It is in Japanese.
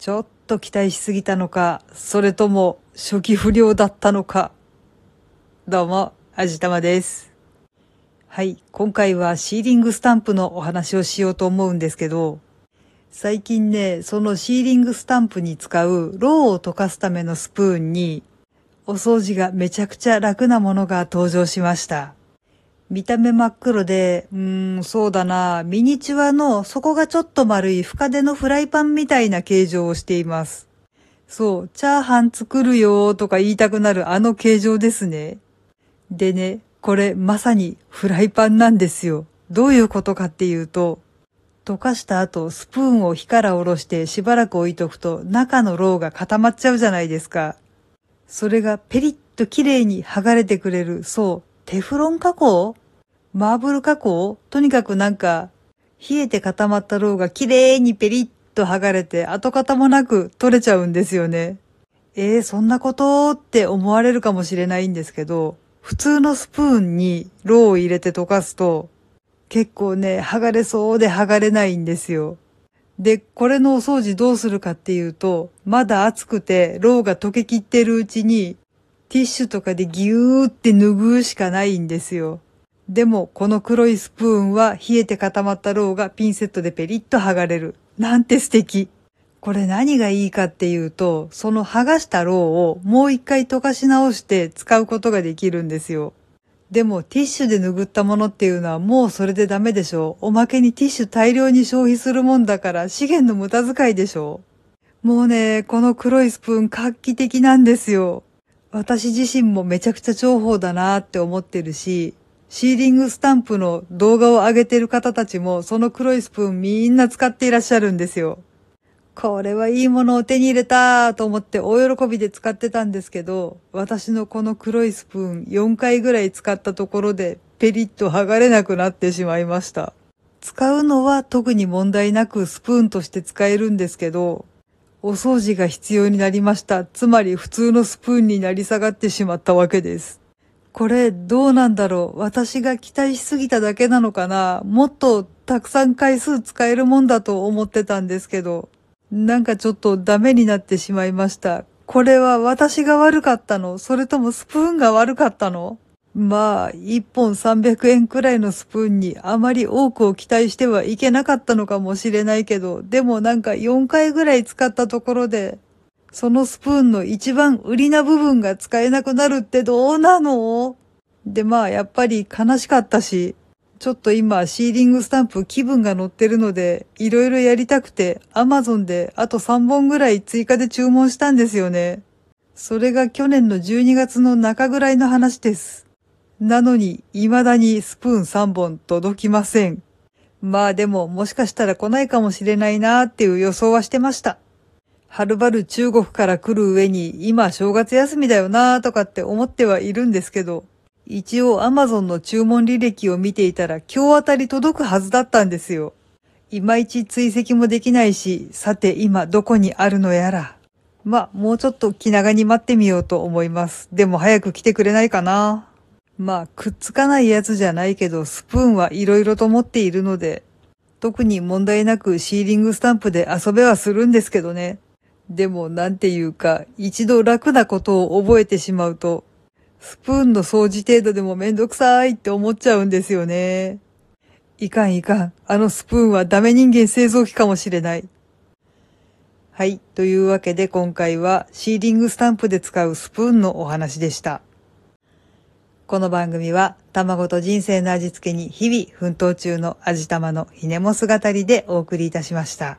ちょっと期待しすぎたのか、それとも初期不良だったのか。どうも、あじたまです。はい、今回はシーリングスタンプのお話をしようと思うんですけど、最近ね、そのシーリングスタンプに使うローを溶かすためのスプーンに、お掃除がめちゃくちゃ楽なものが登場しました。見た目真っ黒で、うーん、そうだな、ミニチュアの底がちょっと丸い深手のフライパンみたいな形状をしています。そう、チャーハン作るよーとか言いたくなるあの形状ですね。でね、これまさにフライパンなんですよ。どういうことかっていうと、溶かした後、スプーンを火から下ろしてしばらく置いとくと中のローが固まっちゃうじゃないですか。それがペリッと綺麗に剥がれてくれる、そう、テフロン加工？マーブル加工とにかくなんか、冷えて固まったローが綺麗にペリッと剥がれて跡形もなく取れちゃうんですよね。えー、そんなことって思われるかもしれないんですけど、普通のスプーンにロウを入れて溶かすと、結構ね、剥がれそうで剥がれないんですよ。で、これのお掃除どうするかっていうと、まだ熱くて、ロウが溶けきってるうちに、ティッシュとかでギューって拭うしかないんですよ。でも、この黒いスプーンは冷えて固まったロウがピンセットでペリッと剥がれる。なんて素敵。これ何がいいかっていうと、その剥がしたローをもう一回溶かし直して使うことができるんですよ。でもティッシュで拭ったものっていうのはもうそれでダメでしょう。おまけにティッシュ大量に消費するもんだから資源の無駄遣いでしょう。もうね、この黒いスプーン画期的なんですよ。私自身もめちゃくちゃ重宝だなって思ってるし、シーリングスタンプの動画を上げてる方たちもその黒いスプーンみんな使っていらっしゃるんですよ。これはいいものを手に入れたと思って大喜びで使ってたんですけど、私のこの黒いスプーン4回ぐらい使ったところでペリッと剥がれなくなってしまいました。使うのは特に問題なくスプーンとして使えるんですけど、お掃除が必要になりました。つまり普通のスプーンになり下がってしまったわけです。これどうなんだろう？私が期待しすぎただけなのかな？もっとたくさん回数使えるもんだと思ってたんですけど。なんかちょっとダメになってしまいました。これは私が悪かったの？それともスプーンが悪かったの？まあ、1本300円くらいのスプーンにあまり多くを期待してはいけなかったのかもしれないけど、でもなんか4回ぐらい使ったところで、そのスプーンの一番売りな部分が使えなくなるってどうなの？でまあやっぱり悲しかったし、ちょっと今シーリングスタンプ気分が乗ってるので、いろいろやりたくて、アマゾンであと3本ぐらい追加で注文したんですよね。それが去年の12月の中ぐらいの話です。なのに、未だにスプーン3本届きません。まあでも、もしかしたら来ないかもしれないなーっていう予想はしてました。はるばる中国から来る上に、今正月休みだよなーとかって思ってはいるんですけど、一応 Amazon の注文履歴を見ていたら今日あたり届くはずだったんですよ。いまいち追跡もできないし、さて今どこにあるのやら。まあ、もうちょっと気長に待ってみようと思います。でも早く来てくれないかな。まあ、くっつかないやつじゃないけど、スプーンはいろいろと持っているので、特に問題なくシーリングスタンプで遊べはするんですけどね。でもなんていうか、一度楽なことを覚えてしまうと、スプーンの掃除程度でもめんどくさいって思っちゃうんですよね。いかんいかん。あのスプーンはダメ人間製造機かもしれない。はい。というわけで今回はシーリングスタンプで使うスプーンのお話でした。この番組は卵と人生の味付けに日々奮闘中の味玉のひねも姿りでお送りいたしました。